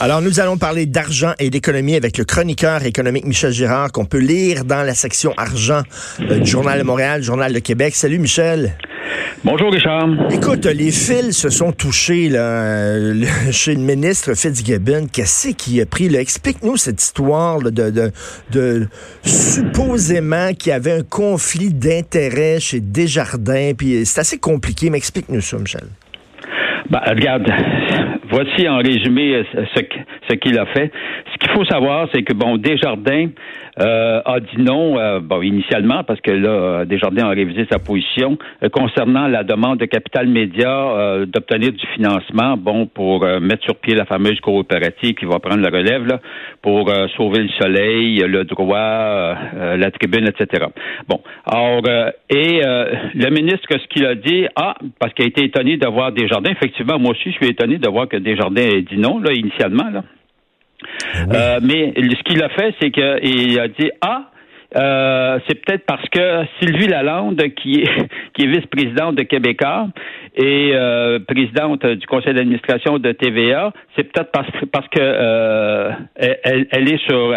Alors, nous allons parler d'argent et d'économie avec le chroniqueur économique Michel Girard, qu'on peut lire dans la section argent euh, du Journal de Montréal, Journal de Québec. Salut, Michel. Bonjour, Richard. Écoute, les fils se sont touchés là, euh, chez le ministre Fitzgibbon. Qu'est-ce qui a pris? Explique-nous cette histoire de, de, de, supposément qu'il y avait un conflit d'intérêts chez Desjardins. Puis c'est assez compliqué, mais explique-nous ça, Michel. Ben, regarde, voici en résumé ce, qu'il a fait. Ce qu'il faut savoir, c'est que, bon, Desjardins euh, a dit non, euh, bon, initialement, parce que là, Desjardins a révisé sa position euh, concernant la demande de Capital Média d'obtenir du financement, bon, pour mettre sur pied la fameuse coopérative qui va prendre la relève, là, pour sauver le soleil, le droit, la tribune, etc. Bon, alors, et le ministre, ce qu'il a dit, ah, parce qu'il a été étonné de voir Desjardins, effectivement, moi aussi, je suis étonné de voir que Desjardins ait dit non, là, initialement, là. Euh, mais ce qu'il a fait, c'est qu'il a dit Ah, euh, c'est peut-être parce que Sylvie est, qui est vice-présidente de Québécois et euh, présidente du conseil d'administration de TVA, c'est peut-être parce, parce que euh, elle, elle, est sur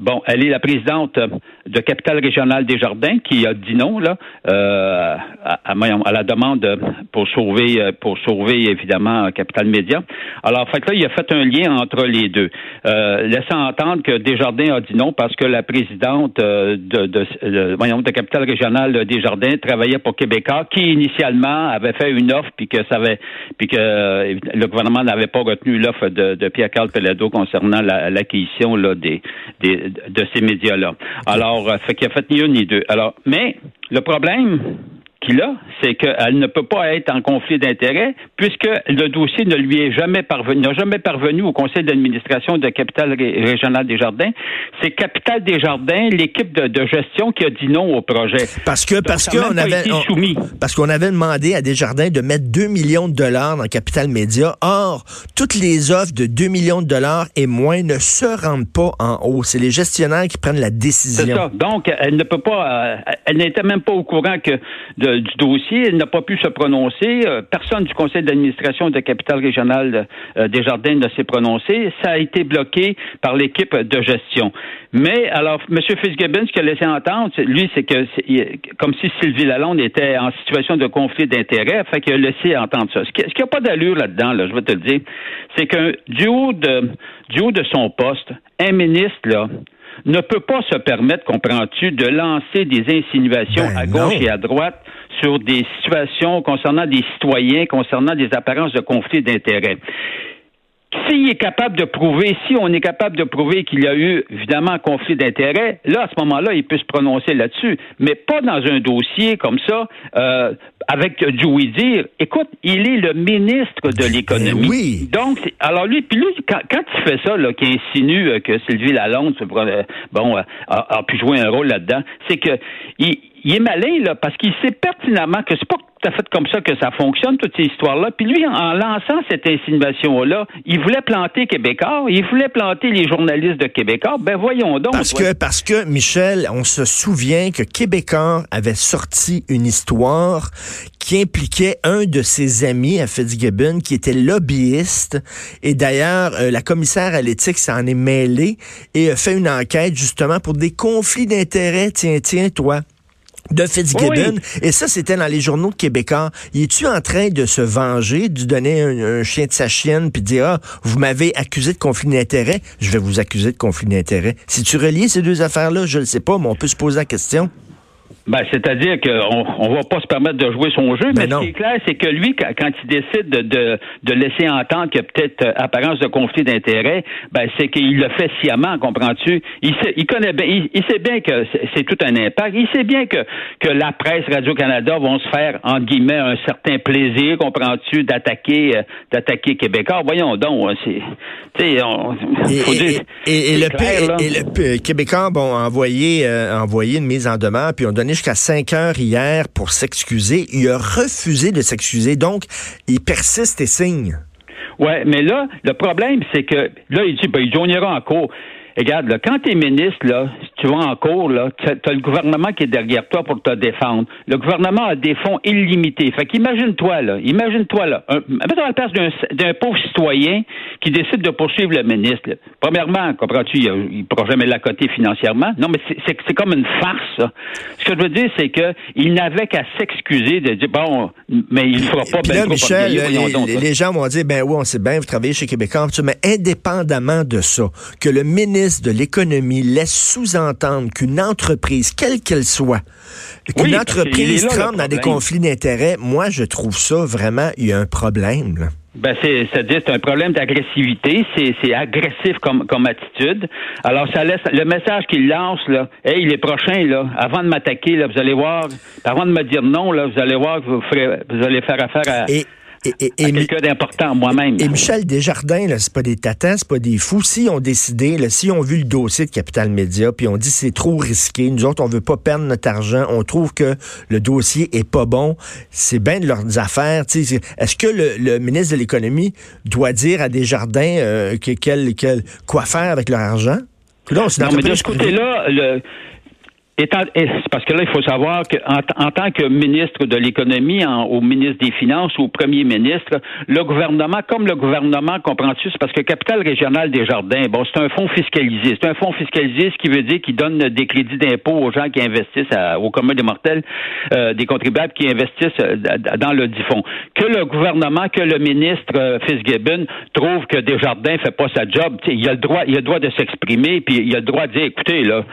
bon, elle est la présidente de Capital Régional des Jardins qui a dit non là à, à, la demande pour sauver pour sauver évidemment Capital Média. Alors fait là il a fait un lien entre les deux, laissant entendre que Desjardins a dit non parce que la présidente de, de, de Capital Régional des Jardins travaillait pour Québécois qui initialement avait fait une offre puis que ça avait puis que euh, le gouvernement n'avait pas retenu l'offre de, de Pierre-Carl Pelado concernant l'acquisition là des, des, de ces médias-là. Alors, euh, fait qu'il a fait ni une ni deux. Alors, mais le problème, qu'il a, c'est qu'elle ne peut pas être en conflit d'intérêts puisque le dossier ne lui est jamais parvenu, n'a jamais parvenu au conseil d'administration de Capital Régional des Jardins. C'est Capital des Jardins, l'équipe de, gestion qui a dit non au projet. Parce que, parce qu'on avait, parce qu'on avait demandé à Desjardins de mettre 2 millions de dollars dans Capital Média. Or, toutes les offres de 2 millions de dollars et moins ne se rendent pas en haut. C'est les gestionnaires qui prennent la décision. C'est ça. Donc, elle ne peut pas, euh, elle n'était même pas au courant que de du dossier. Elle n'a pas pu se prononcer. Euh, personne du conseil d'administration de Capital Régional euh, des Jardins ne s'est prononcé. Ça a été bloqué par l'équipe de gestion. Mais alors, M. Fitzgibbon, ce qu'il a laissé entendre, lui, c'est que comme si Sylvie Lalonde était en situation de conflit d'intérêts, fait qu'il a laissé entendre ça. Ce qui n'a pas d'allure là-dedans, là, je vais te le dire, c'est que du haut de du haut de son poste, un ministre là ne peut pas se permettre, comprends-tu, de lancer des insinuations ben à gauche et à droite sur des situations concernant des citoyens, concernant des apparences de conflit d'intérêts. S'il est capable de prouver, si on est capable de prouver qu'il y a eu évidemment un conflit d'intérêts, là, à ce moment-là, il peut se prononcer là-dessus, mais pas dans un dossier comme ça, euh, avec du oui-dire. Écoute, il est le ministre de ben l'économie. Oui. Donc, alors lui, puis lui, quand, il fait ça, là, qui insinue euh, que Sylvie Lalonde, euh, bon, a, a, pu jouer un rôle là-dedans, c'est que il, il est malin, là, parce qu'il sait pertinemment que c'est pas tout à fait comme ça que ça fonctionne, toutes ces histoires-là. Puis lui, en lançant cette insinuation-là, il voulait planter Québécois, il voulait planter les journalistes de Québécois. Ben voyons donc. Parce que, parce que, Michel, on se souvient que Québécois avait sorti une histoire qui impliquait un de ses amis à Fitzgibbon qui était lobbyiste. Et d'ailleurs, euh, la commissaire à l'éthique s'en est mêlée et a fait une enquête justement pour des conflits d'intérêts. Tiens, tiens, toi de Fitzgibbon. Et ça, c'était dans les journaux de Québécois. Il est-tu en train de se venger, de donner un, chien de sa chienne, puis de dire, ah, vous m'avez accusé de conflit d'intérêt, je vais vous accuser de conflit d'intérêt. Si tu relies ces deux affaires-là, je ne sais pas, mais on peut se poser la question. Ben, c'est-à-dire qu'on ne va pas se permettre de jouer son jeu, ben mais, ce qui est clair, c'est que lui, quand il décide de, de, laisser entendre qu'il y a peut-être euh, apparence de conflit d'intérêt, ben, c'est qu'il le fait sciemment, comprends-tu? Il, sait, il connaît bien, il, sait bien que c'est tout un impact. Il sait bien que, que la presse Radio-Canada vont se faire, entre guillemets, un certain plaisir, comprends-tu, d'attaquer, euh, d'attaquer Québécois. Voyons donc, hein, c'est, tu sais, on, et, le, et le Québécois, bon, envoyé, euh, envoyé une mise en demeure, puis on donné jusqu'à 5 heures hier pour s'excuser. Il a refusé de s'excuser. Donc, il persiste et signe. Oui, mais là, le problème, c'est que là, il dit, ben, il en cours. Regarde, là, quand tu es ministre, là, tu vas en cours, là, tu as le gouvernement qui est derrière toi pour te défendre. Le gouvernement a des fonds illimités. Fait qu'imagine-toi, là, imagine-toi, là, mets-toi à la place d'un pauvre citoyen qui décide de poursuivre le ministre. Premièrement, comprends-tu, il ne pourra jamais l'accoter financièrement. Non, mais c'est comme une farce, ça. Ce que je veux dire, c'est qu'il n'avait qu'à s'excuser de dire, bon, mais il ne fera pas... Puis là, Michel, les, gens vont dire, ben oui, on sait bien, vous travaillez chez Québécois, mais indépendamment de ça, que le ministre de l'Économie laisse sous-entendre qu'une entreprise, quelle qu'elle soit, qu'une entreprise tremble dans des conflits d'intérêts, moi, je trouve ça vraiment, il y a un problème. Ben c'est, c'est un problème d'agressivité, c'est, c'est agressif comme, comme attitude. Alors ça laisse le message qu'il lance là, hey les prochains là, avant de m'attaquer là, vous allez voir, avant de me dire non là, vous allez voir que vous ferez, vous allez faire affaire à et, et, et quelqu'un d'important moi-même. Et Michel Desjardins, là, c'est pas des tatans, c'est pas des fous. Si ont décidé, là, si ont vu le dossier de Capital Média, puis on dit c'est trop risqué, nous autres on veut pas perdre notre argent, on trouve que le dossier est pas bon, c'est bien de leurs affaires. Est-ce que le, ministre de l'économie doit dire à Desjardins euh, que, quel, quel, quoi faire avec leur argent? non, mais de ce côté-là, le c'est parce que là, il faut savoir qu'en en tant que ministre de l'économie, au ministre des Finances au premier ministre, le gouvernement, comme le gouvernement, comprends-tu, c'est parce que Capital Régional des Jardins, bon, c'est un fonds fiscalisé. C'est un fonds fiscalisé, ce qui veut dire qu'il donne des crédits d'impôt aux gens qui investissent au commun des mortels, euh, des contribuables qui investissent euh, dans le dit fonds. Que le gouvernement, que le ministre euh, Fitzgibbon trouve que Desjardins fait pas sa job, il a le droit, il a le droit de s'exprimer, puis il a le droit de dire, écoutez, là,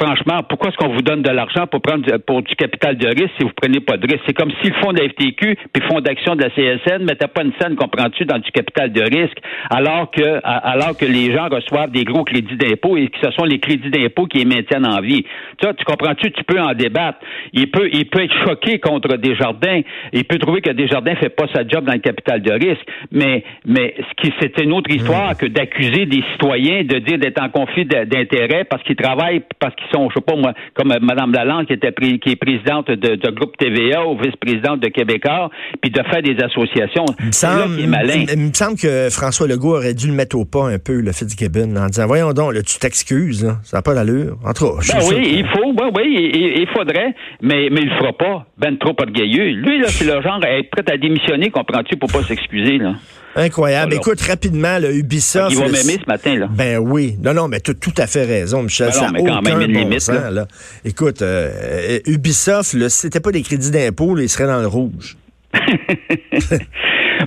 franchement, pourquoi est-ce qu'on vous donne de l'argent pour prendre pour du capital de risque si vous prenez pas de risque. C'est comme si le fonds de la FTQ puis le fonds d'action de la CSN mettaient pas une scène, comprends-tu, dans du capital de risque, alors que alors que les gens reçoivent des gros crédits d'impôt et que ce sont les crédits d'impôt qui les maintiennent en vie. Tu, tu comprends-tu, tu peux en débattre. Il peut, il peut être choqué contre Desjardins. Il peut trouver que Desjardins fait pas sa job dans le capital de risque. Mais, mais ce qui, c'est une autre histoire mmh. que d'accuser des citoyens de dire d'être en conflit d'intérêts parce qu'ils travaillent, parce qu'ils sont, je sais pas moi, comme euh, Mme Lalande, qui, était qui est présidente de, groupe TVA ou vice-présidente de Québécois, puis de faire des associations. Il me, semble, il, me semble que François Legault aurait dû le mettre au pas un peu, le Fitzgibbon, en disant Voyons donc, là, tu t'excuses, ça n'a pas d'allure. En tout cas, ben oui, il faut, oui, oui, il, faudrait, mais, mais il le fera pas. Ben trop orgueilleux. Lui, là, c'est le genre à être prêt à démissionner, comprends-tu, pour pas s'excuser, là. Incroyable. Écoute, rapidement, le Ubisoft. Il va m'aimer ce matin, là. Ben oui. Non, non, mais tu as tout à fait raison, Michel. Ben non, mais quand même une limite, là. Écoute, euh, Ubisoft, là, si c'était pas des crédits d'impôt, il serait dans le rouge.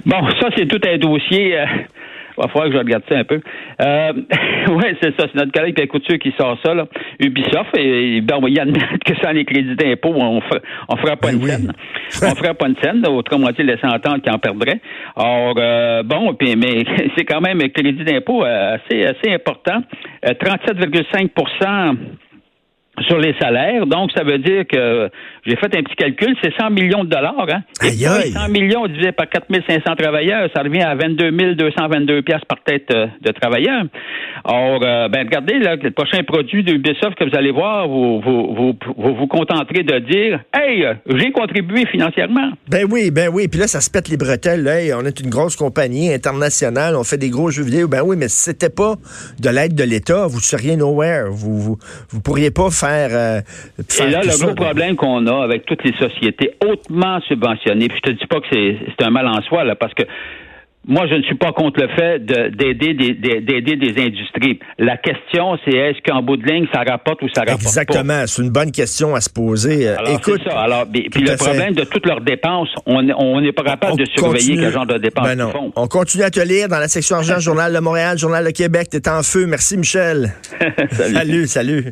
bon, ça, c'est tout un dossier. Euh, va falloir que je regarde ça un peu. Euh, oui, c'est ça. C'est notre collègue Pierre Couture qui sort ça. Là. Ubisoft, et, ben, il admettre que sans les crédits d'impôt, on ne on fera pas ben une scène. on fera pas une scène. Autrement dit, laisser entendre qu'il en perdrait. Or, euh, bon, puis, mais c'est quand même un crédit d'impôt euh, assez, assez important. 37,5 euh, sur les salaires. Donc, ça veut dire que j'ai fait un petit calcul, c'est 100 millions de dollars. Hein? Aïe, aïe. 100 millions divisé par 4500 travailleurs, ça revient à 22 222 pièces par tête euh, de travailleurs. Or, euh, ben regardez, là, le prochain produit de Ubisoft que vous allez voir, vous vous, vous, vous, contenterez de dire « Hey, j'ai contribué financièrement. » Ben oui, ben oui. Puis là, ça se pète les bretelles. Là. on est une grosse compagnie internationale, on fait des gros jeux vidéo. Ben oui, mais si c'était pas de l'aide de l'État, vous seriez nowhere. Vous, vous, vous pourriez pas faire euh, et là, le gros problème qu'on a avec toutes les sociétés hautement subventionnées, puis je te dis pas que c'est un mal en soi, là, parce que moi, je ne suis pas contre le fait d'aider des, d'aider des industries. La question, c'est est-ce qu'en bout de ligne, ça rapporte ou ça rapporte Exactement. C'est une bonne question à se poser. Euh, alors, Écoute, ça. Alors, puis le problème de toutes leurs dépenses, on n'est pas capable de surveiller quel genre de dépenses ben ils font. On continue à te lire dans la section argent, Journal de Montréal, Journal de Québec. T'es en feu. Merci, Michel. salut, salut.